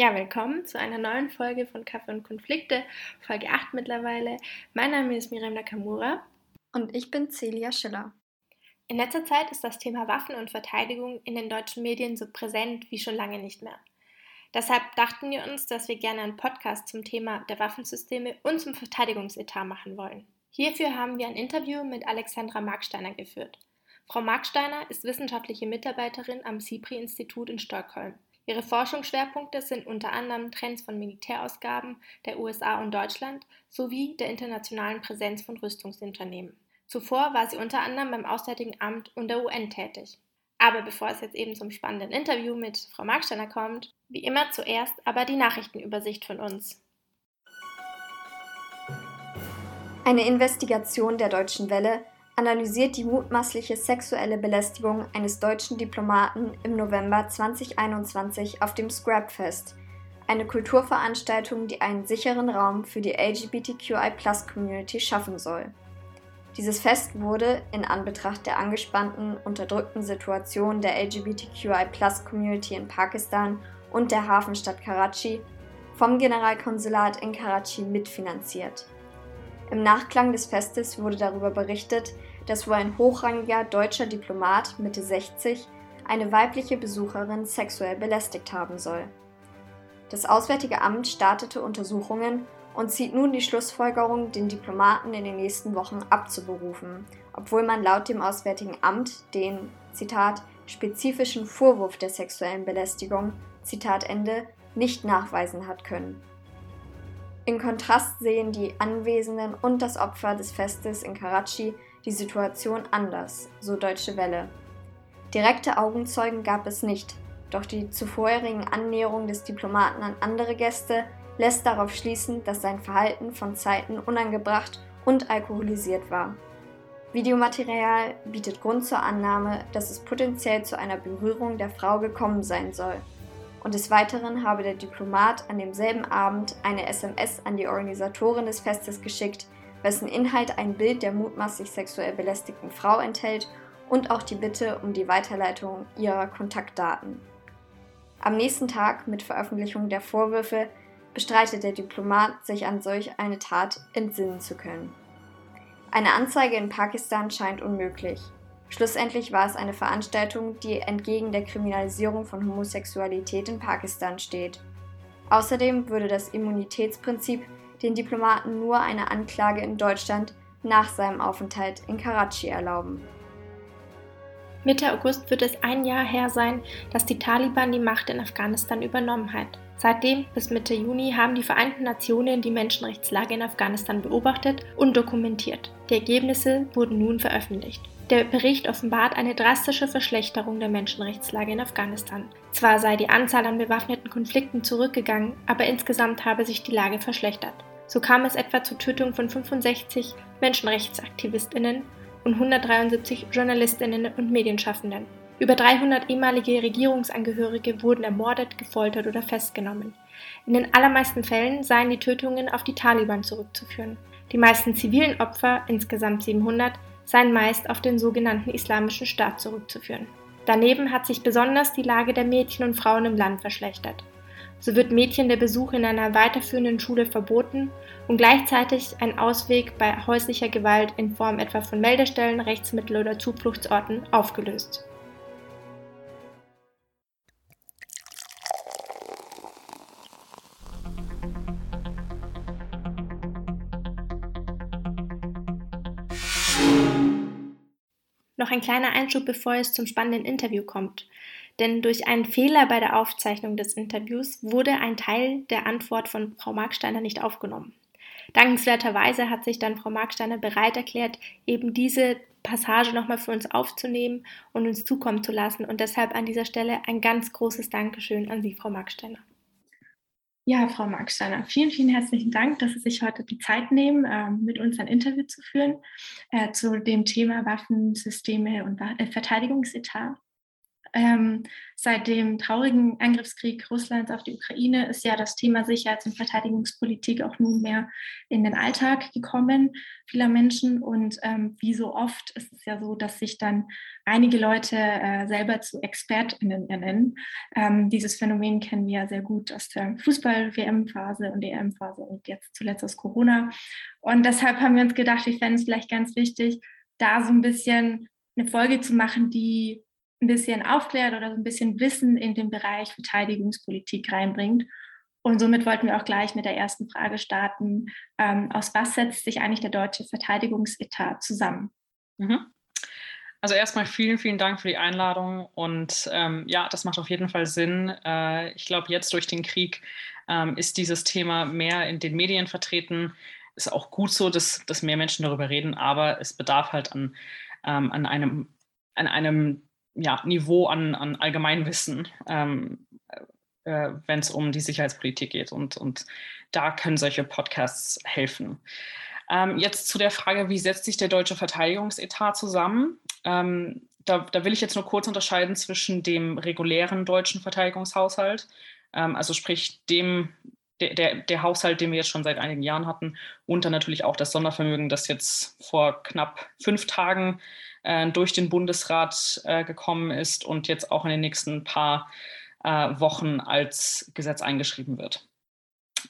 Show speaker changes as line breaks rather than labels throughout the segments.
Ja, willkommen zu einer neuen Folge von Kaffee und Konflikte, Folge 8 mittlerweile. Mein Name ist Miriam Nakamura.
Und ich bin Celia Schiller.
In letzter Zeit ist das Thema Waffen und Verteidigung in den deutschen Medien so präsent wie schon lange nicht mehr. Deshalb dachten wir uns, dass wir gerne einen Podcast zum Thema der Waffensysteme und zum Verteidigungsetat machen wollen. Hierfür haben wir ein Interview mit Alexandra Marksteiner geführt. Frau Marksteiner ist wissenschaftliche Mitarbeiterin am SIPRI-Institut in Stockholm. Ihre Forschungsschwerpunkte sind unter anderem Trends von Militärausgaben der USA und Deutschland sowie der internationalen Präsenz von Rüstungsunternehmen. Zuvor war sie unter anderem beim Auswärtigen Amt und der UN tätig. Aber bevor es jetzt eben zum spannenden Interview mit Frau Marksteiner kommt, wie immer zuerst aber die Nachrichtenübersicht von uns.
Eine Investigation der Deutschen Welle analysiert die mutmaßliche sexuelle Belästigung eines deutschen Diplomaten im November 2021 auf dem Scrapfest, eine Kulturveranstaltung, die einen sicheren Raum für die LGBTQI-Plus-Community schaffen soll. Dieses Fest wurde in Anbetracht der angespannten, unterdrückten Situation der LGBTQI-Plus-Community in Pakistan und der Hafenstadt Karachi vom Generalkonsulat in Karachi mitfinanziert. Im Nachklang des Festes wurde darüber berichtet, dass wohl ein hochrangiger deutscher Diplomat Mitte 60 eine weibliche Besucherin sexuell belästigt haben soll. Das Auswärtige Amt startete Untersuchungen und zieht nun die Schlussfolgerung, den Diplomaten in den nächsten Wochen abzuberufen, obwohl man laut dem Auswärtigen Amt den, Zitat, spezifischen Vorwurf der sexuellen Belästigung, Zitat Ende, nicht nachweisen hat können. In Kontrast sehen die Anwesenden und das Opfer des Festes in Karachi die Situation anders, so Deutsche Welle. Direkte Augenzeugen gab es nicht, doch die zuvorherigen Annäherungen des Diplomaten an andere Gäste lässt darauf schließen, dass sein Verhalten von Zeiten unangebracht und alkoholisiert war. Videomaterial bietet Grund zur Annahme, dass es potenziell zu einer Berührung der Frau gekommen sein soll. Und des Weiteren habe der Diplomat an demselben Abend eine SMS an die Organisatorin des Festes geschickt, wessen Inhalt ein Bild der mutmaßlich sexuell belästigten Frau enthält und auch die Bitte um die Weiterleitung ihrer Kontaktdaten. Am nächsten Tag, mit Veröffentlichung der Vorwürfe, bestreitet der Diplomat, sich an solch eine Tat entsinnen zu können. Eine Anzeige in Pakistan scheint unmöglich. Schlussendlich war es eine Veranstaltung, die entgegen der Kriminalisierung von Homosexualität in Pakistan steht. Außerdem würde das Immunitätsprinzip den Diplomaten nur eine Anklage in Deutschland nach seinem Aufenthalt in Karachi erlauben.
Mitte August wird es ein Jahr her sein, dass die Taliban die Macht in Afghanistan übernommen hat. Seitdem bis Mitte Juni haben die Vereinten Nationen die Menschenrechtslage in Afghanistan beobachtet und dokumentiert. Die Ergebnisse wurden nun veröffentlicht. Der Bericht offenbart eine drastische Verschlechterung der Menschenrechtslage in Afghanistan. Zwar sei die Anzahl an bewaffneten Konflikten zurückgegangen, aber insgesamt habe sich die Lage verschlechtert. So kam es etwa zur Tötung von 65 Menschenrechtsaktivistinnen und 173 Journalistinnen und Medienschaffenden. Über 300 ehemalige Regierungsangehörige wurden ermordet, gefoltert oder festgenommen. In den allermeisten Fällen seien die Tötungen auf die Taliban zurückzuführen. Die meisten zivilen Opfer, insgesamt 700, seien meist auf den sogenannten Islamischen Staat zurückzuführen. Daneben hat sich besonders die Lage der Mädchen und Frauen im Land verschlechtert. So wird Mädchen der Besuch in einer weiterführenden Schule verboten und gleichzeitig ein Ausweg bei häuslicher Gewalt in Form etwa von Meldestellen, Rechtsmittel oder Zufluchtsorten aufgelöst. Noch ein kleiner Einschub, bevor es zum spannenden Interview kommt. Denn durch einen Fehler bei der Aufzeichnung des Interviews wurde ein Teil der Antwort von Frau Marksteiner nicht aufgenommen. Dankenswerterweise hat sich dann Frau Marksteiner bereit erklärt, eben diese Passage nochmal für uns aufzunehmen und uns zukommen zu lassen. Und deshalb an dieser Stelle ein ganz großes Dankeschön an Sie, Frau Marksteiner.
Ja, Frau Marksteiner, vielen, vielen herzlichen Dank, dass Sie sich heute die Zeit nehmen, ähm, mit uns ein Interview zu führen äh, zu dem Thema Waffensysteme und äh, Verteidigungsetat. Ähm, seit dem traurigen Angriffskrieg Russlands auf die Ukraine ist ja das Thema Sicherheits- und Verteidigungspolitik auch nunmehr in den Alltag gekommen vieler Menschen. Und ähm, wie so oft ist es ja so, dass sich dann einige Leute äh, selber zu ExpertInnen ernennen. Ähm, dieses Phänomen kennen wir ja sehr gut aus der Fußball-WM-Phase und EM-Phase und jetzt zuletzt aus Corona. Und deshalb haben wir uns gedacht, wir fänden es vielleicht ganz wichtig, da so ein bisschen eine Folge zu machen, die ein bisschen aufklärt oder so ein bisschen Wissen in den Bereich Verteidigungspolitik reinbringt. Und somit wollten wir auch gleich mit der ersten Frage starten. Ähm, aus was setzt sich eigentlich der deutsche Verteidigungsetat zusammen?
Mhm. Also erstmal vielen, vielen Dank für die Einladung. Und ähm, ja, das macht auf jeden Fall Sinn. Äh, ich glaube, jetzt durch den Krieg ähm, ist dieses Thema mehr in den Medien vertreten. Ist auch gut so, dass, dass mehr Menschen darüber reden, aber es bedarf halt an, ähm, an einem, an einem ja, Niveau an, an Allgemeinwissen, ähm, äh, wenn es um die Sicherheitspolitik geht. Und, und da können solche Podcasts helfen. Ähm, jetzt zu der Frage, wie setzt sich der deutsche Verteidigungsetat zusammen? Ähm, da, da, will ich jetzt nur kurz unterscheiden zwischen dem regulären deutschen Verteidigungshaushalt, ähm, also sprich dem, der, der, der, Haushalt, den wir jetzt schon seit einigen Jahren hatten, und dann natürlich auch das Sondervermögen, das jetzt vor knapp fünf Tagen äh, durch den Bundesrat äh, gekommen ist und jetzt auch in den nächsten paar äh, Wochen als Gesetz eingeschrieben wird.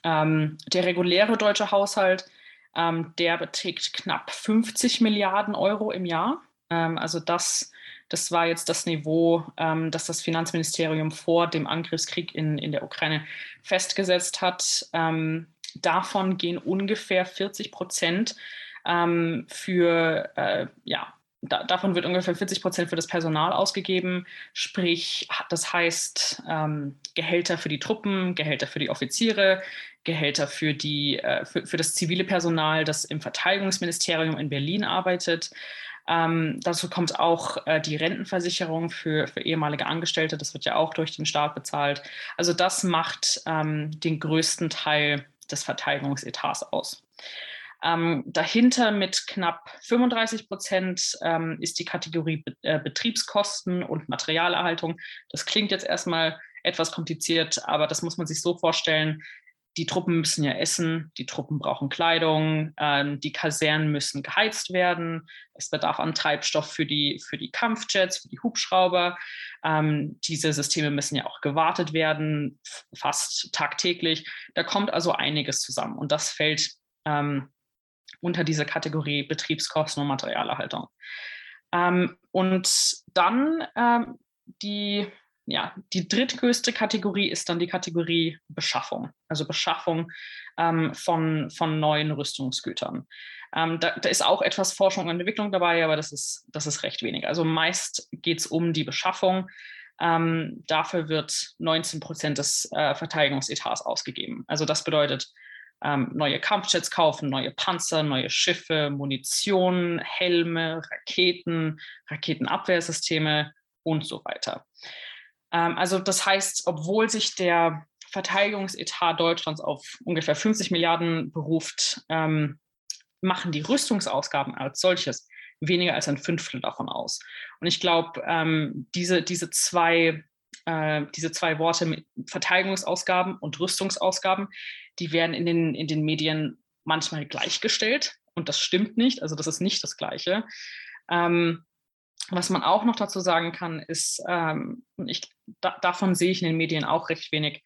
Ähm, der reguläre deutsche Haushalt, ähm, der beträgt knapp 50 Milliarden Euro im Jahr. Ähm, also das, das war jetzt das Niveau, das das Finanzministerium vor dem Angriffskrieg in, in der Ukraine festgesetzt hat. Davon gehen ungefähr 40 Prozent für ja, da, davon wird ungefähr 40 Prozent für das Personal ausgegeben, sprich, das heißt ähm, Gehälter für die Truppen, Gehälter für die Offiziere, Gehälter für, die, äh, für, für, das zivile Personal, das im Verteidigungsministerium in Berlin arbeitet. Ähm, dazu kommt auch äh, die Rentenversicherung für, für ehemalige Angestellte, das wird ja auch durch den Staat bezahlt. Also das macht ähm, den größten Teil des Verteidigungsetats aus. Ähm, dahinter mit knapp 35 Prozent ähm, ist die Kategorie Be äh, Betriebskosten und Materialerhaltung. Das klingt jetzt erstmal etwas kompliziert, aber das muss man sich so vorstellen. Die Truppen müssen ja essen, die Truppen brauchen Kleidung, ähm, die Kasernen müssen geheizt werden, es bedarf an Treibstoff für die, für die Kampfjets, für die Hubschrauber. Ähm, diese Systeme müssen ja auch gewartet werden, fast tagtäglich. Da kommt also einiges zusammen und das fällt ähm, unter diese Kategorie Betriebskosten und Materialerhaltung. Ähm, und dann ähm, die, ja, die drittgrößte Kategorie ist dann die Kategorie Beschaffung, also Beschaffung ähm, von, von neuen Rüstungsgütern. Ähm, da, da, ist auch etwas Forschung und Entwicklung dabei, aber das ist, das ist recht wenig. Also meist geht es um die Beschaffung. Ähm, dafür wird 19 Prozent des äh, Verteidigungsetats ausgegeben. Also das bedeutet ähm, neue Kampfjets kaufen, neue Panzer, neue Schiffe, Munition, Helme, Raketen, Raketenabwehrsysteme und so weiter. Ähm, also das heißt, obwohl sich der Verteidigungsetat Deutschlands auf ungefähr 50 Milliarden beruft, ähm, machen die Rüstungsausgaben als solches weniger als ein Fünftel davon aus. Und ich glaube, ähm, diese, diese zwei äh, diese zwei Worte Verteidigungsausgaben und Rüstungsausgaben, die werden in den, in den Medien manchmal gleichgestellt und das stimmt nicht, also das ist nicht das Gleiche. Ähm, was man auch noch dazu sagen kann, ist, ähm, ich, da, davon sehe ich in den Medien auch recht wenig.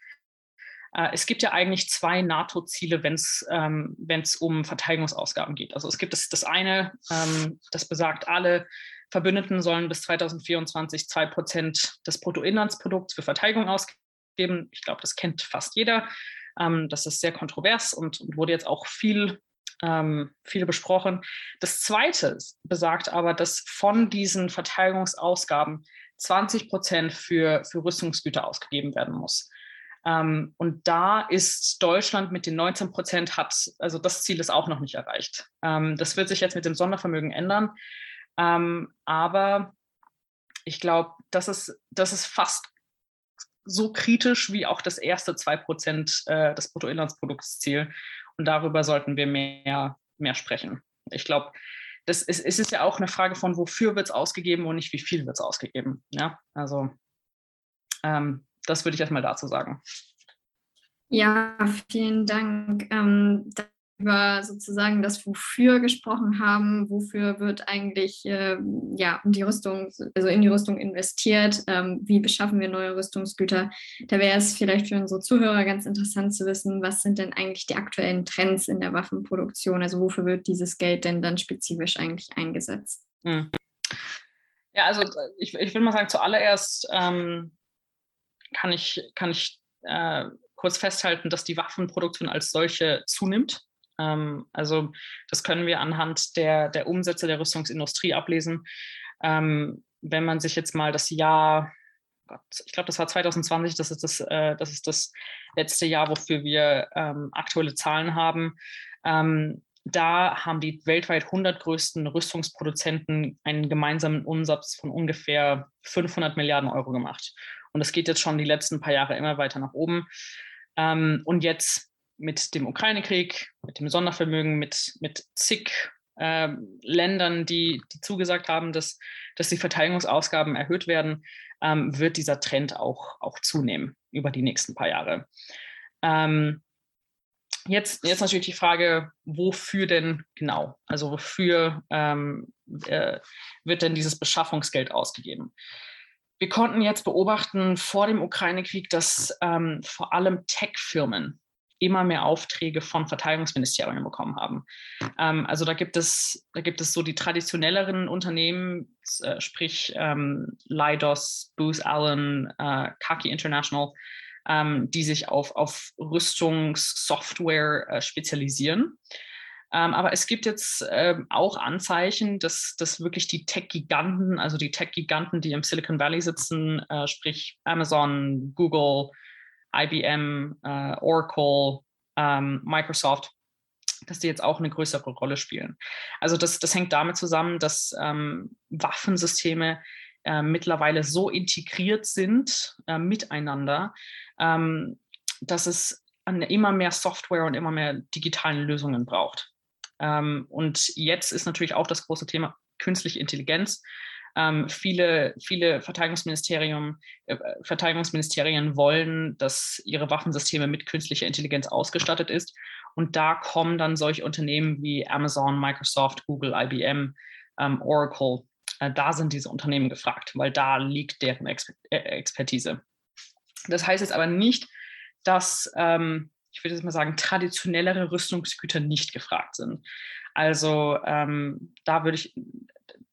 Äh, es gibt ja eigentlich zwei NATO-Ziele, wenn es ähm, um Verteidigungsausgaben geht. Also es gibt das, das eine, ähm, das besagt, alle Verbündeten sollen bis 2024 zwei Prozent des Bruttoinlandsprodukts für Verteidigung ausgeben. Ich glaube, das kennt fast jeder. Ähm, das ist sehr kontrovers und, und wurde jetzt auch viel, ähm, viel besprochen. Das Zweite besagt aber, dass von diesen Verteidigungsausgaben 20 Prozent für, für Rüstungsgüter ausgegeben werden muss. Ähm, und da ist Deutschland mit den 19 Prozent hat, also das Ziel ist auch noch nicht erreicht. Ähm, das wird sich jetzt mit dem Sondervermögen ändern. Ähm, aber ich glaube, das ist, das ist fast so kritisch wie auch das erste 2% äh, des Bruttoinlandsproduktsziel. Und darüber sollten wir mehr, mehr sprechen. Ich glaube, das ist, es ist ja auch eine Frage von, wofür wird es ausgegeben und nicht wie viel wird es ausgegeben. Ja, also ähm, das würde ich erstmal dazu sagen.
Ja, vielen Dank. Ähm, über sozusagen das Wofür gesprochen haben, wofür wird eigentlich äh, ja, die Rüstung, also in die Rüstung investiert, ähm, wie beschaffen wir neue Rüstungsgüter. Da wäre es vielleicht für unsere Zuhörer ganz interessant zu wissen, was sind denn eigentlich die aktuellen Trends in der Waffenproduktion? Also wofür wird dieses Geld denn dann spezifisch eigentlich eingesetzt? Hm.
Ja, also ich, ich will mal sagen, zuallererst ähm, kann ich, kann ich äh, kurz festhalten, dass die Waffenproduktion als solche zunimmt. Ähm, also das können wir anhand der, der Umsätze der Rüstungsindustrie ablesen. Ähm, wenn man sich jetzt mal das Jahr, Gott, ich glaube, das war 2020, das ist das, äh, das ist das letzte Jahr, wofür wir ähm, aktuelle Zahlen haben. Da haben die weltweit 100 größten Rüstungsproduzenten einen gemeinsamen Umsatz von ungefähr 500 Milliarden Euro gemacht. Und das geht jetzt schon die letzten paar Jahre immer weiter nach oben. Und jetzt mit dem Ukraine-Krieg, mit dem Sondervermögen, mit, mit zig äh, Ländern, die, die zugesagt haben, dass, dass die Verteidigungsausgaben erhöht werden, ähm, wird dieser Trend auch, auch zunehmen über die nächsten paar Jahre. Ähm, jetzt, jetzt natürlich die Frage, wofür denn genau? Also wofür ähm, äh, wird denn dieses Beschaffungsgeld ausgegeben? Wir konnten jetzt beobachten vor dem Ukraine-Krieg, dass ähm, vor allem Tech-Firmen immer mehr Aufträge von Verteidigungsministerien bekommen haben. Ähm, also da gibt es, da gibt es so die traditionelleren Unternehmen, äh, sprich ähm, Leidos, Booz Allen, äh, Kaki International, ähm, die sich auf, auf Rüstungssoftware äh, spezialisieren. Ähm, aber es gibt jetzt äh, auch Anzeichen, dass, dass wirklich die Tech-Giganten, also die Tech-Giganten, die im Silicon Valley sitzen, äh, sprich Amazon, Google, IBM, äh, Oracle, ähm, Microsoft, dass die jetzt auch eine größere Rolle spielen. Also das, das hängt damit zusammen, dass ähm, Waffensysteme äh, mittlerweile so integriert sind äh, miteinander, ähm, dass es immer mehr Software und immer mehr digitalen Lösungen braucht. Ähm, und jetzt ist natürlich auch das große Thema künstliche Intelligenz. Ähm, viele, viele Verteidigungsministerium, äh, Verteidigungsministerien wollen, dass ihre Waffensysteme mit künstlicher Intelligenz ausgestattet ist. Und da kommen dann solche Unternehmen wie Amazon, Microsoft, Google, IBM, ähm, Oracle, äh, da sind diese Unternehmen gefragt, weil da liegt deren Exper äh, Expertise. Das heißt jetzt aber nicht, dass, ähm, ich würde jetzt mal sagen, traditionellere Rüstungsgüter nicht gefragt sind. Also ähm, da würde ich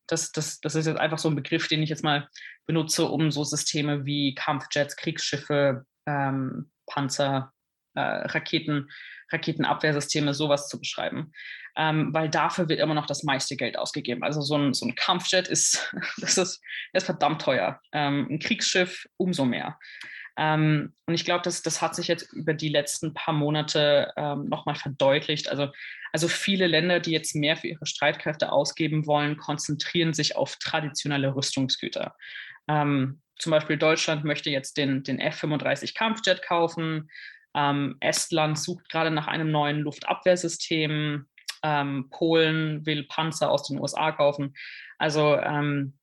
das, das, das ist jetzt einfach so ein Begriff, den ich jetzt mal benutze, um so Systeme wie Kampfjets, Kriegsschiffe, ähm, Panzer, äh, Raketen, Raketenabwehrsysteme, sowas zu beschreiben. Ähm, weil dafür wird immer noch das meiste Geld ausgegeben. Also so ein, so ein Kampfjet ist, das ist, ist verdammt teuer. Ähm, ein Kriegsschiff umso mehr. Ähm, und ich glaube, das, das hat sich jetzt über die letzten paar Monate ähm, nochmal verdeutlicht. Also, also viele Länder, die jetzt mehr für ihre Streitkräfte ausgeben wollen, konzentrieren sich auf traditionelle Rüstungsgüter. Ähm, zum Beispiel Deutschland möchte jetzt den, den F-35 Kampfjet kaufen. Ähm, Estland sucht gerade nach einem neuen Luftabwehrsystem. Ähm, Polen will Panzer aus den USA kaufen. Also ähm,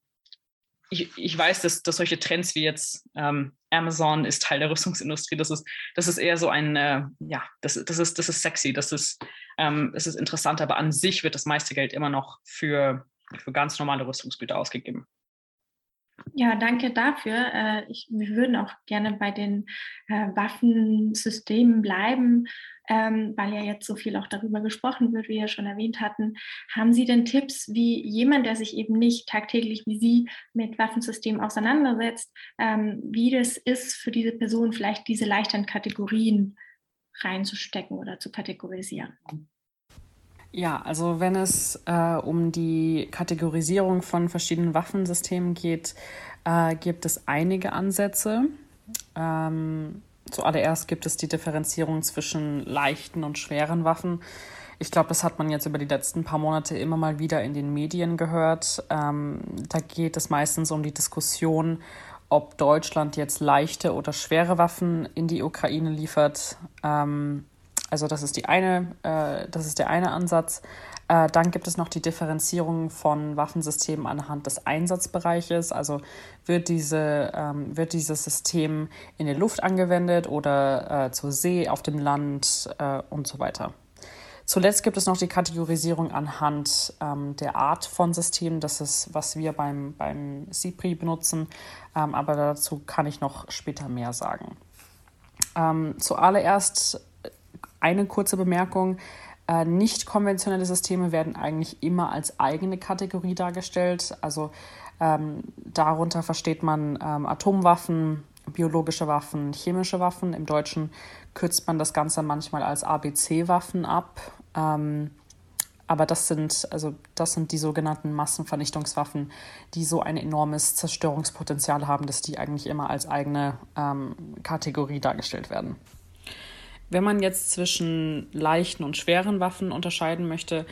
ich, ich weiß, dass, dass solche Trends wie jetzt ähm, Amazon ist Teil der Rüstungsindustrie, das ist, das ist eher so ein, äh, ja, das, das, ist, das ist sexy, das ist, ähm, das ist interessant, aber an sich wird das meiste Geld immer noch für, für ganz normale Rüstungsgüter ausgegeben.
Ja, danke dafür. Äh, ich, wir würden auch gerne bei den äh, Waffensystemen bleiben, ähm, weil ja jetzt so viel auch darüber gesprochen wird, wie wir schon erwähnt hatten. Haben Sie denn Tipps, wie jemand, der sich eben nicht tagtäglich wie Sie mit Waffensystemen auseinandersetzt, ähm, wie das ist für diese Person, vielleicht diese leichteren Kategorien reinzustecken oder zu kategorisieren?
Ja, also wenn es äh, um die Kategorisierung von verschiedenen Waffensystemen geht, äh, gibt es einige Ansätze. Ähm, zuallererst gibt es die Differenzierung zwischen leichten und schweren Waffen. Ich glaube, das hat man jetzt über die letzten paar Monate immer mal wieder in den Medien gehört. Ähm, da geht es meistens um die Diskussion, ob Deutschland jetzt leichte oder schwere Waffen in die Ukraine liefert. Ähm,
Also das ist die eine, äh, das ist der eine Ansatz. Äh, dann gibt es noch die Differenzierung von Waffensystemen anhand des Einsatzbereiches. Also wird, diese, ähm, wird dieses System in der Luft angewendet oder äh, zur See, auf dem Land äh, und so weiter. Zuletzt gibt es noch die Kategorisierung anhand ähm, der Art von Systemen. Das ist, was wir beim, beim CIPRI benutzen, ähm, aber dazu kann ich noch später mehr sagen. Ähm, zuallererst eine kurze Bemerkung. Äh, nicht konventionelle Systeme werden eigentlich immer als eigene Kategorie dargestellt. Also ähm, darunter versteht man ähm, Atomwaffen, biologische Waffen, chemische Waffen. Im Deutschen kürzt man das Ganze manchmal als ABC-Waffen ab. Ähm, aber das sind, also das sind die sogenannten Massenvernichtungswaffen, die so ein enormes Zerstörungspotenzial haben, dass die eigentlich immer als eigene ähm, Kategorie dargestellt werden. Wenn man jetzt zwischen leichten und schweren Waffen unterscheiden möchte,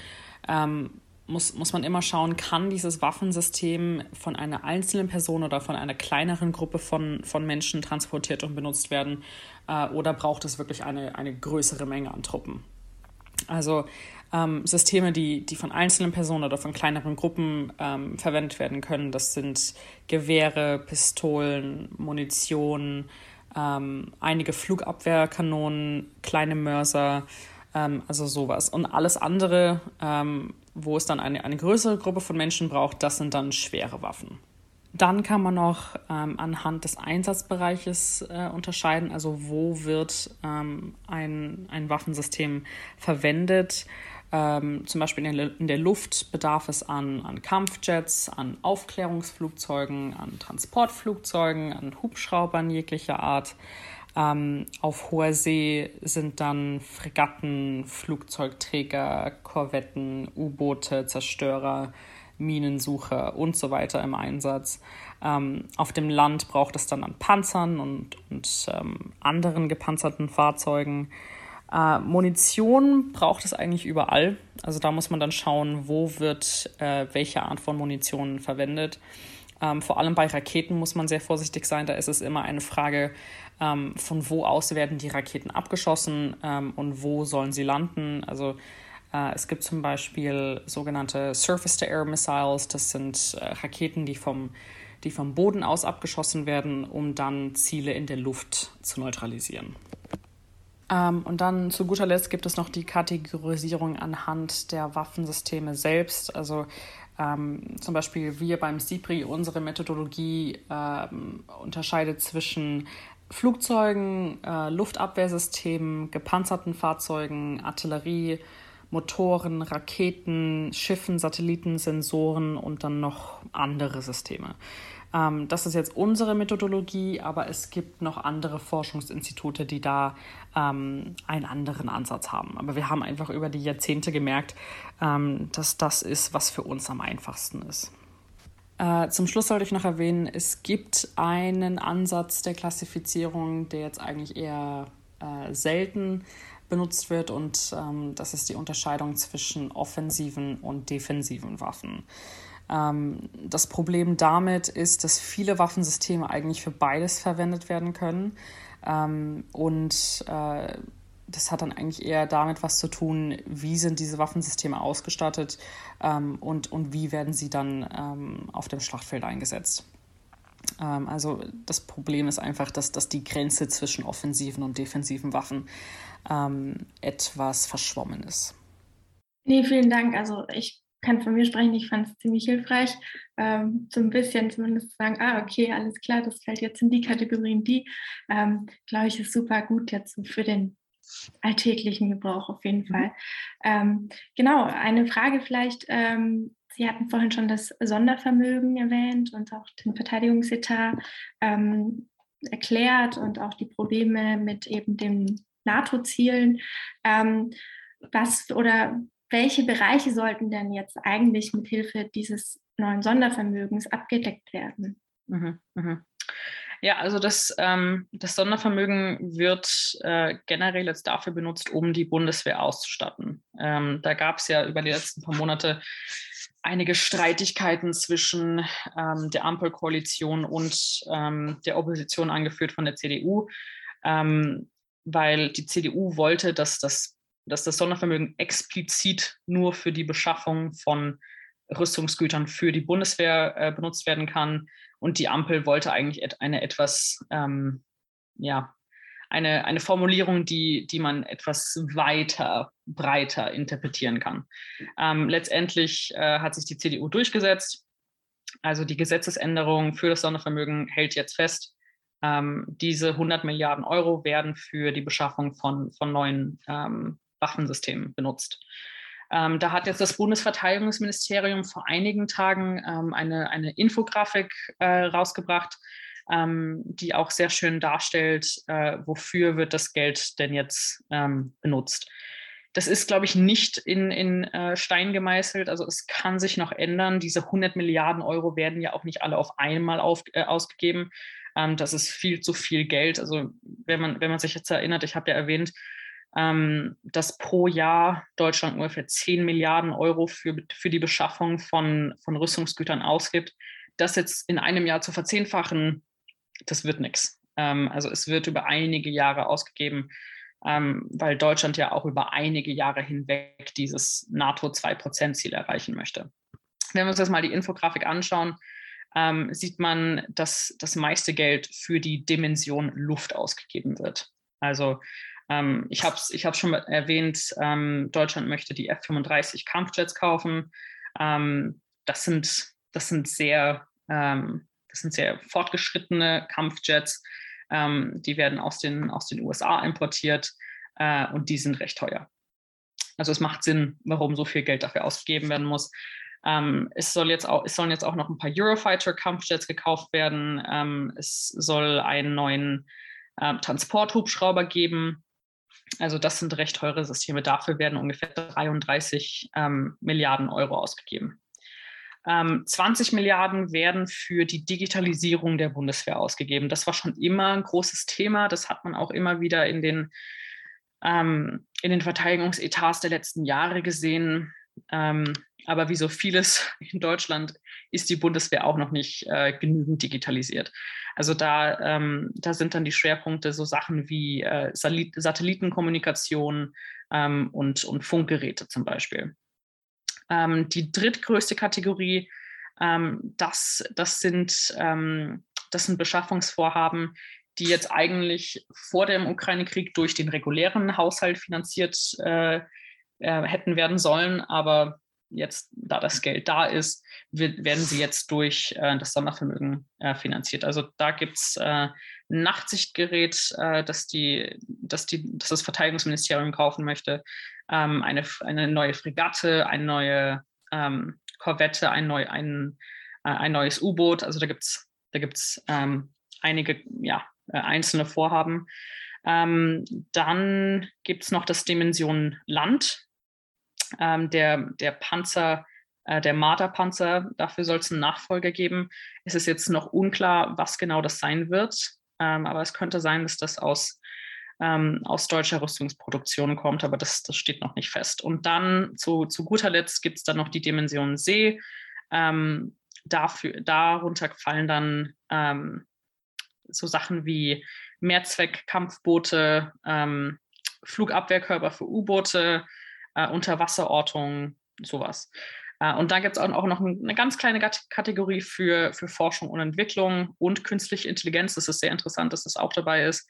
ähm, muss, muss man immer schauen, kann dieses Waffensystem von einer einzelnen Person oder von einer kleineren Gruppe von, von Menschen transportiert und benutzt werden äh, oder braucht es wirklich eine, eine größere Menge an Truppen? Also ähm, Systeme, die, die von einzelnen Personen oder von kleineren Gruppen ähm, verwendet werden können, das sind Gewehre, Pistolen, Munition, ähm, einige Flugabwehrkanonen, kleine Mörser, ähm, also sowas. Und alles andere, ähm, wo es dann eine, eine größere Gruppe von Menschen braucht, das sind dann schwere Waffen. Dann kann man noch ähm, anhand des Einsatzbereiches äh, unterscheiden, also wo wird ähm, ein, ein Waffensystem verwendet. Ähm, zum Beispiel in der, in der, Luft bedarf es an, an Kampfjets, an Aufklärungsflugzeugen, an Transportflugzeugen, an Hubschraubern jeglicher Art. Ähm, auf hoher See sind dann Fregatten, Flugzeugträger, Korvetten, U-Boote, Zerstörer, Minensucher und so weiter im Einsatz. Ähm, auf dem Land braucht es dann an Panzern und, und ähm, anderen gepanzerten Fahrzeugen. Äh, Munition braucht es eigentlich überall. Also da muss man dann schauen, wo wird äh, welche Art von Munition verwendet. Ähm, vor allem bei Raketen muss man sehr vorsichtig sein. Da ist es immer eine Frage, ähm, von wo aus werden die Raketen abgeschossen ähm, und wo sollen sie landen. Also äh, es gibt zum Beispiel sogenannte Surface-to-Air-Missiles. Das sind äh, Raketen, die vom, die vom Boden aus abgeschossen werden, um dann Ziele in der Luft zu neutralisieren. Ähm, und dann zu guter Letzt gibt es noch die Kategorisierung anhand der Waffensysteme selbst. Also ähm, zum Beispiel wir beim CIPRI, unsere Methodologie ähm, unterscheidet zwischen Flugzeugen, äh, Luftabwehrsystemen, gepanzerten Fahrzeugen, Artillerie, Motoren, Raketen, Schiffen, Satelliten, Sensoren und dann noch andere Systeme. Ähm, das ist jetzt unsere Methodologie, aber es gibt noch andere Forschungsinstitute, die da ähm, einen anderen Ansatz haben. Aber wir haben einfach über die Jahrzehnte gemerkt, ähm, dass das ist, was für uns am einfachsten ist. Äh, zum Schluss sollte ich noch erwähnen, es gibt einen Ansatz der Klassifizierung, der jetzt eigentlich eher äh, selten benutzt wird und ähm, das ist die Unterscheidung zwischen offensiven und defensiven Waffen. Ähm, das Problem damit ist, dass viele Waffensysteme eigentlich für beides verwendet werden können. Ähm, und äh, das hat dann eigentlich eher damit was zu tun, wie sind diese Waffensysteme ausgestattet ähm, und, und wie werden sie dann auf dem Schlachtfeld eingesetzt. Also das Problem ist einfach, dass, dass die Grenze zwischen offensiven und defensiven Waffen etwas verschwommen ist.
Nee, vielen Dank. Also ich kann von mir sprechen, ich fand es ziemlich hilfreich, ähm, so ein bisschen zumindest zu sagen, ah, okay, alles klar, das fällt jetzt in die Kategorien, die, ähm, glaube ich, ist super gut jetzt für den alltäglichen Gebrauch auf jeden mhm. Fall. Ähm, genau, eine Frage vielleicht, ähm, Sie hatten vorhin schon das Sondervermögen erwähnt und auch den Verteidigungsetat ähm, erklärt und auch die Probleme mit eben den NATO-Zielen. Ähm, was oder welche Bereiche sollten denn jetzt eigentlich mit Hilfe dieses neuen Sondervermögens abgedeckt werden? Mhm,
mh. Ja, also das, ähm, das Sondervermögen wird äh, generell jetzt dafür benutzt, um die Bundeswehr auszustatten. Ähm, da gab es ja über die letzten paar Monate einige Streitigkeiten zwischen ähm, der Ampelkoalition und ähm, der Opposition, angeführt von der CDU. Ähm,
weil die CDU wollte, dass das, dass das Sondervermögen explizit nur für die Beschaffung von Rüstungsgütern für die Bundeswehr äh, benutzt werden kann. Und die Ampel wollte eigentlich eine etwas, ähm, ja, eine, eine Formulierung, die, die man etwas weiter, breiter interpretieren kann. Ähm, letztendlich äh, hat sich die CDU durchgesetzt. Also die Gesetzesänderung für das Sondervermögen hält jetzt fest. Ähm, diese 100 Milliarden Euro werden für die Beschaffung von, von neuen ähm, Waffensystemen benutzt. Ähm, da hat jetzt das Bundesverteidigungsministerium vor einigen Tagen ähm, eine, eine Infografik äh, rausgebracht, ähm, die auch sehr schön darstellt, äh, wofür wird das Geld denn jetzt ähm, benutzt. Das ist, glaube ich, nicht in, in äh, Stein gemeißelt. Also es kann sich noch ändern. Diese 100 Milliarden Euro werden ja auch nicht alle auf einmal auf, äh, ausgegeben. Ähm, das ist viel zu viel Geld. Also wenn man, wenn man sich jetzt erinnert, ich habe ja erwähnt, ähm, dass pro Jahr Deutschland ungefähr 10 Milliarden Euro für, für die Beschaffung von, von Rüstungsgütern ausgibt. Das jetzt in einem Jahr zu verzehnfachen, das wird nichts. Ähm, also es wird über einige Jahre ausgegeben, ähm, weil Deutschland ja auch über einige Jahre hinweg dieses NATO-2-Prozent-Ziel erreichen möchte. Wenn wir uns jetzt mal die Infografik anschauen, ähm, sieht man, dass das meiste Geld für die Dimension Luft ausgegeben wird. Also ähm, ich habe es ich schon erwähnt, ähm, Deutschland möchte die F-35 Kampfjets kaufen. Ähm, das, sind, das sind sehr ähm, das sind sehr fortgeschrittene Kampfjets. Ähm, die werden aus den, aus den USA importiert äh, und die sind recht teuer. Also es macht Sinn, warum so viel Geld dafür ausgegeben werden muss. Ähm, es, soll jetzt auch, es sollen jetzt auch noch ein paar Eurofighter-Kampfjets gekauft werden. Ähm, es soll einen neuen äh, Transporthubschrauber geben. Also das sind recht teure Systeme. Dafür werden ungefähr 33 ähm, Milliarden Euro ausgegeben. 20 ähm, Milliarden werden für die Digitalisierung der Bundeswehr ausgegeben. Das war schon immer ein großes Thema. Das hat man auch immer wieder in den, ähm, in den Verteidigungsetats der letzten Jahre gesehen. Ähm, aber wie so vieles in Deutschland ist die Bundeswehr auch noch nicht äh, genügend digitalisiert. Also da, ähm, da sind dann die Schwerpunkte so Sachen wie äh, Satellitenkommunikation ähm, und, und Funkgeräte zum Beispiel. Ähm, die drittgrößte Kategorie, ähm, das, das, sind, ähm, das sind Beschaffungsvorhaben, die jetzt eigentlich vor dem Ukraine-Krieg durch den regulären Haushalt finanziert äh, äh, hätten werden sollen, aber jetzt, da das Geld da ist, wird, werden sie jetzt durch äh, das Sondervermögen äh, finanziert. Also da gibt es äh, ein Nachtsichtgerät, äh, das, die, das, die, das das Verteidigungsministerium kaufen möchte ähm, eine, eine neue Fregatte, eine neue ähm, Korvette, ein, neu, ein, äh, ein neues U-Boot. Also da gibt es da gibt's, ähm, einige ja, äh, einzelne Vorhaben. Ähm, dann gibt es noch das Dimension Land. Ähm, der, der Panzer, äh, der Marder-Panzer, dafür soll es einen Nachfolger geben. Es ist jetzt noch unklar, was genau das sein wird. Ähm, aber es könnte sein, dass das aus ähm, aus deutscher Rüstungsproduktion kommt, aber das, das steht noch nicht fest. Und dann zu, zu guter Letzt gibt es dann noch die Dimension See. Ähm, dafür, darunter fallen dann ähm, so Sachen wie Mehrzweckkampfboote, ähm, Flugabwehrkörper für U-Boote, äh, Unterwasserortung, sowas. Äh, und da gibt es auch noch eine ganz kleine Kategorie für, für Forschung und Entwicklung und künstliche Intelligenz. Das ist sehr interessant, dass das auch dabei ist.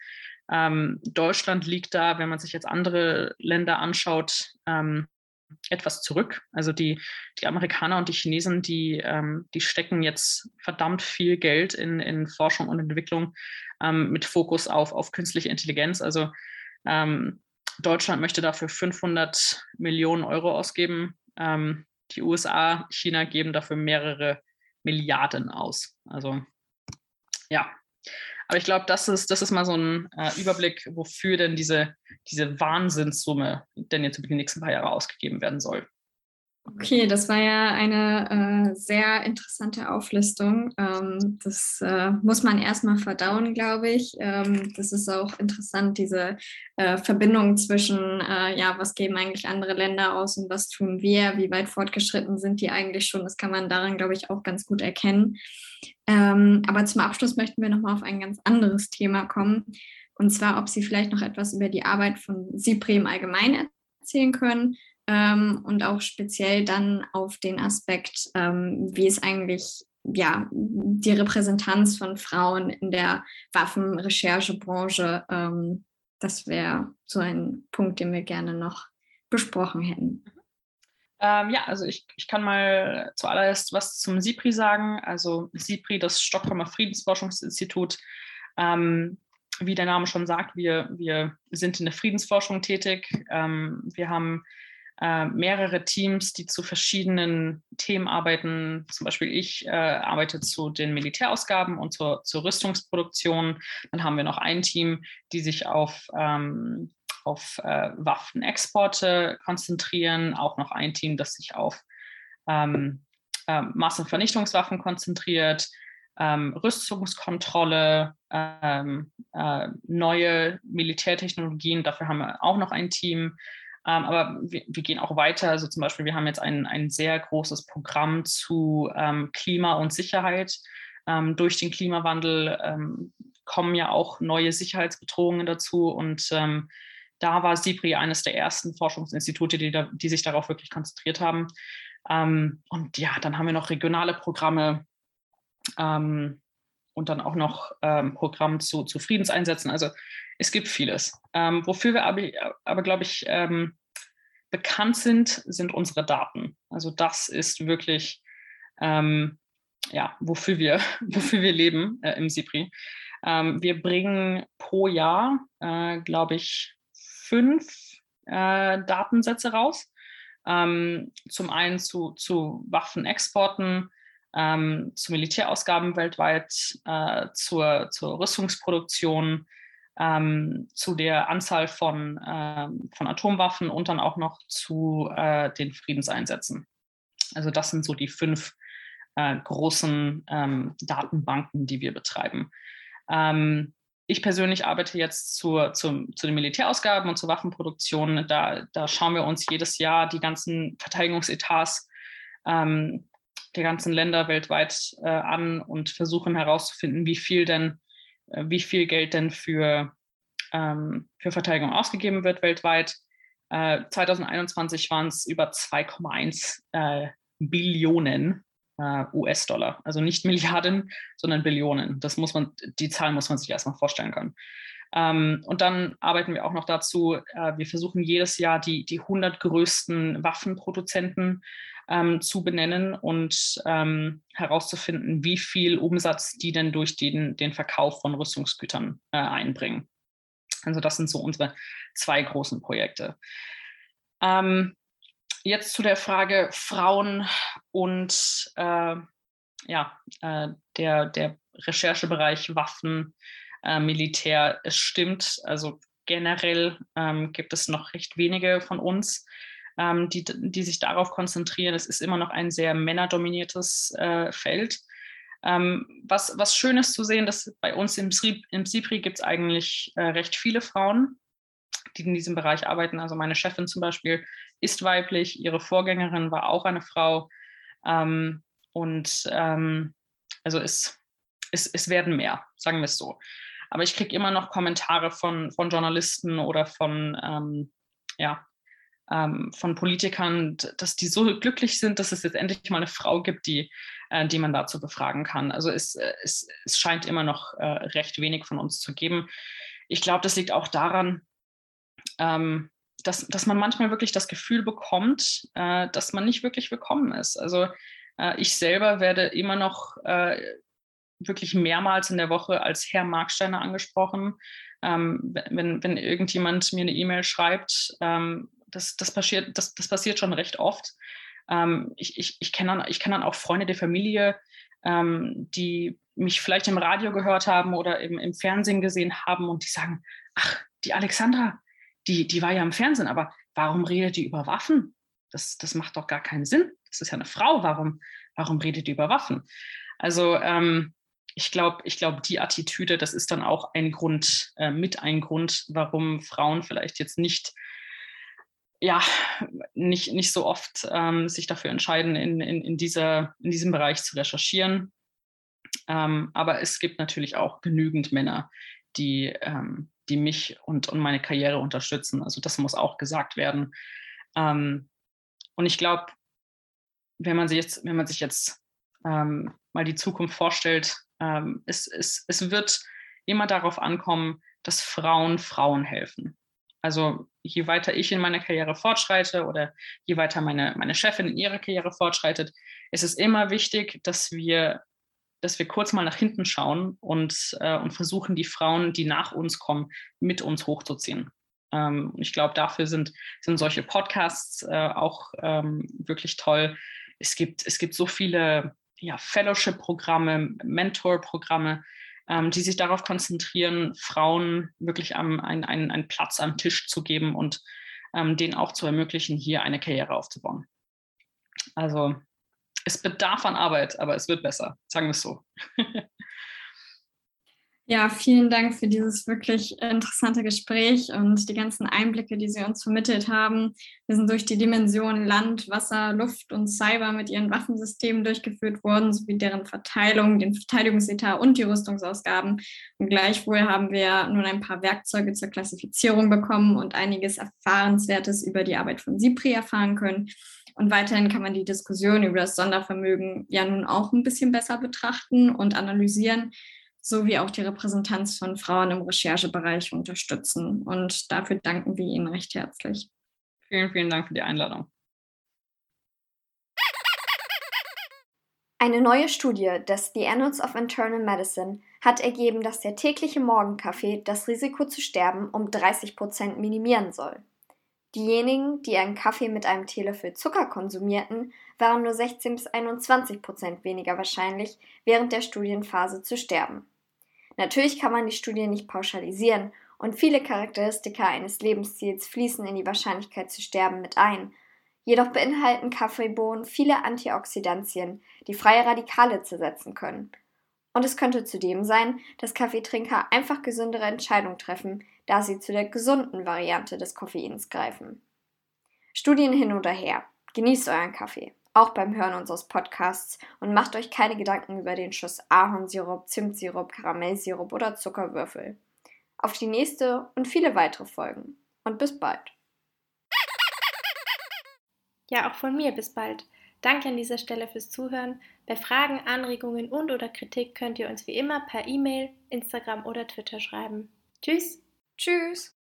Ähm, Deutschland liegt da, wenn man sich jetzt andere Länder anschaut, ähm, etwas zurück. Also die, die Amerikaner und die Chinesen, die, ähm, die stecken jetzt verdammt viel Geld in, in Forschung und Entwicklung ähm, mit Fokus auf, auf künstliche Intelligenz. Also ähm, Deutschland möchte dafür 500 Millionen Euro ausgeben. Ähm, die USA, China geben dafür mehrere Milliarden aus. Also ja, aber ich glaube, das ist, das ist mal so ein äh, Überblick, wofür denn diese, diese Wahnsinnssumme denn jetzt über die nächsten paar Jahre ausgegeben werden soll.
Okay, das war ja eine äh, sehr interessante Auflistung. Ähm, das äh, muss man erstmal verdauen, glaube ich. Ähm, das ist auch interessant, diese äh, Verbindung zwischen, äh, ja, was geben eigentlich andere Länder aus und was tun wir, wie weit fortgeschritten sind die eigentlich schon. Das kann man daran, glaube ich, auch ganz gut erkennen. Ähm, aber zum Abschluss möchten wir nochmal auf ein ganz anderes Thema kommen. Und zwar, ob Sie vielleicht noch etwas über die Arbeit von SIPRI im Allgemeinen erzählen können ähm, und auch speziell dann auf den Aspekt, ähm, wie es eigentlich ja, die Repräsentanz von Frauen in der Waffenrecherchebranche, ähm, das wäre so ein Punkt, den wir gerne noch besprochen hätten.
Ähm, ja, also ich, ich kann mal zuallererst was zum SIPRI sagen. Also SIPRI, das Stockholmer Friedensforschungsinstitut, ähm, wie der Name schon sagt, wir, wir sind in der Friedensforschung tätig. Ähm, wir haben äh, mehrere Teams, die zu verschiedenen Themen arbeiten. Zum Beispiel ich äh, arbeite zu den Militärausgaben und zur, zur, Rüstungsproduktion. Dann haben wir noch ein Team, die sich auf, ähm, auf äh, Waffenexporte konzentrieren. Auch noch ein Team, das sich auf ähm, äh, Massenvernichtungswaffen konzentriert. Ähm, Rüstungskontrolle, ähm, äh, neue Militärtechnologien, dafür haben wir auch noch ein Team. Ähm, aber wir, wir, gehen auch weiter. Also zum Beispiel, wir haben jetzt ein, ein sehr großes Programm zu ähm, Klima und Sicherheit. Ähm, durch den Klimawandel ähm, kommen ja auch neue Sicherheitsbedrohungen dazu. Und ähm, da war SIPRI eines der ersten Forschungsinstitute, die, da, die sich darauf wirklich konzentriert haben. Ähm, und ja, dann haben wir noch regionale Programme und dann auch noch ähm, Programm zu, zu Friedenseinsätzen. Also es gibt vieles. Ähm, wofür wir aber, aber glaube ich, ähm, bekannt sind, sind unsere Daten. Also das ist wirklich, ähm, ja, wofür wir, wofür wir leben äh, im SIPRI. Ähm, wir bringen pro Jahr, äh, glaube ich, fünf äh, Datensätze raus. Ähm, zum einen zu, zu Waffenexporten, ähm, zu Militärausgaben weltweit, äh, zur, zur Rüstungsproduktion, ähm, zu der Anzahl von, ähm, von Atomwaffen und dann auch noch zu äh, den Friedenseinsätzen. Also das sind so die fünf äh, großen ähm, Datenbanken, die wir betreiben. Ähm, ich persönlich arbeite jetzt zur, zum, zu den Militärausgaben und zur Waffenproduktion. Da, da schauen wir uns jedes Jahr die ganzen Verteidigungsetats ähm, der ganzen Länder weltweit äh, an und versuchen herauszufinden, wie viel denn äh, wie viel Geld denn für, ähm, für Verteidigung ausgegeben wird weltweit. Äh, 2021 waren es über 2,1 äh, Billionen äh, US-Dollar. Also nicht Milliarden, sondern Billionen. Das muss man, die Zahl muss man sich erstmal vorstellen können. Ähm, und dann arbeiten wir auch noch dazu, äh, wir versuchen jedes Jahr die, die 100 größten Waffenproduzenten ähm, zu benennen und ähm, herauszufinden, wie viel Umsatz die denn durch den, den Verkauf von Rüstungsgütern äh, einbringen. Also das sind so unsere zwei großen Projekte. Ähm, jetzt zu der Frage Frauen und äh, ja, äh, der, der Recherchebereich Waffen, äh, Militär. Es stimmt, also generell ähm, gibt es noch recht wenige von uns, ähm, die, die sich darauf konzentrieren. Es ist immer noch ein sehr männerdominiertes äh, Feld. Ähm, was, was schön ist zu sehen, dass bei uns im, im SIPRI gibt es eigentlich äh, recht viele Frauen, die in diesem Bereich arbeiten. Also meine Chefin zum Beispiel ist weiblich, ihre Vorgängerin war auch eine Frau. Ähm, und ähm, also es, es, es werden mehr, sagen wir es so. Aber ich kriege immer noch Kommentare von, von Journalisten oder von, ähm, ja, ähm, von Politikern, dass die so glücklich sind, dass es jetzt endlich mal eine Frau gibt, die, äh, die man dazu befragen kann. Also es, äh, es, es scheint immer noch äh, recht wenig von uns zu geben. Ich glaube, das liegt auch daran, ähm, dass, dass man manchmal wirklich das Gefühl bekommt, äh, dass man nicht wirklich willkommen ist. Also äh, ich selber werde immer noch äh, wirklich mehrmals in der Woche als Herr Marksteiner angesprochen. Ähm, wenn, wenn irgendjemand mir eine E-Mail schreibt, ähm, das, das, passiert, das, das passiert schon recht oft. Ähm, ich, ich, ich kenne dann, kenn dann auch Freunde der Familie, ähm, die mich vielleicht im Radio gehört haben oder im, im Fernsehen gesehen haben und die sagen, ach, die Alexandra, die, die war ja im Fernsehen, aber warum redet die über Waffen? Das, das macht doch gar keinen Sinn. Das ist ja eine Frau, warum, warum redet die über Waffen? Also ähm, ich glaube, ich glaube, die Attitüde, das ist dann auch ein Grund, äh, mit ein Grund, warum Frauen vielleicht jetzt nicht, ja, nicht, nicht so oft ähm, sich dafür entscheiden, in, in, in, dieser, in diesem Bereich zu recherchieren. Ähm, aber es gibt natürlich auch genügend Männer, die, ähm, die mich und, und meine Karriere unterstützen. Also das muss auch gesagt werden. Ähm, und ich glaube, wenn man sich jetzt, wenn man sich jetzt ähm, mal die Zukunft vorstellt, ähm, es, es, es wird immer darauf ankommen, dass Frauen Frauen helfen. Also je weiter ich in meiner Karriere fortschreite oder je weiter meine, meine Chefin in ihrer Karriere fortschreitet, ist es immer wichtig, dass wir, dass wir kurz mal nach hinten schauen und, äh, und versuchen, die Frauen, die nach uns kommen, mit uns hochzuziehen. Ähm, ich glaube, dafür sind, sind solche Podcasts äh, auch ähm, wirklich toll. Es gibt, es gibt so viele ja, Fellowship-Programme, Mentor-Programme, ähm, die sich darauf konzentrieren, Frauen wirklich am, ein, ein, einen Platz am Tisch zu geben und ähm, denen auch zu ermöglichen, hier eine Karriere aufzubauen. Also es bedarf an Arbeit, aber es wird besser, sagen wir es so.
Ja, vielen Dank für dieses wirklich interessante Gespräch und die ganzen Einblicke, die Sie uns vermittelt haben. Wir sind durch die Dimensionen Land, Wasser, Luft und Cyber mit ihren Waffensystemen durchgeführt worden, sowie deren Verteilung, den Verteidigungsetat und die Rüstungsausgaben. Und gleichwohl haben wir nun ein paar Werkzeuge zur Klassifizierung bekommen und einiges Erfahrenswertes über die Arbeit von SIPRI erfahren können. Und weiterhin kann man die Diskussion über das Sondervermögen ja nun auch ein bisschen besser betrachten und analysieren sowie auch die Repräsentanz von Frauen im Recherchebereich unterstützen. Und dafür danken wir Ihnen recht herzlich.
Vielen, vielen Dank für die Einladung.
Eine neue Studie des The Annals of Internal Medicine hat ergeben, dass der tägliche Morgenkaffee das Risiko zu sterben um 30 Prozent minimieren soll. Diejenigen, die einen Kaffee mit einem Teelöffel Zucker konsumierten, waren nur 16 bis 21 Prozent weniger wahrscheinlich, während der Studienphase zu sterben. Natürlich kann man die Studie nicht pauschalisieren und viele Charakteristika eines Lebensstils fließen in die Wahrscheinlichkeit zu sterben mit ein. Jedoch beinhalten Kaffeebohnen viele Antioxidantien, die freie Radikale zersetzen können. Und es könnte zudem sein, dass Kaffeetrinker einfach gesündere Entscheidungen treffen, da sie zu der gesunden Variante des Koffeins greifen. Studien hin oder her. Genießt euren Kaffee auch beim Hören unseres Podcasts und macht euch keine Gedanken über den Schuss Ahornsirup, Zimtsirup, Karamellsirup oder Zuckerwürfel. Auf die nächste und viele weitere Folgen. Und bis bald.
Ja, auch von mir bis bald. Danke an dieser Stelle fürs Zuhören. Bei Fragen, Anregungen und oder Kritik könnt ihr uns wie immer per E-Mail, Instagram oder Twitter schreiben. Tschüss.
Tschüss.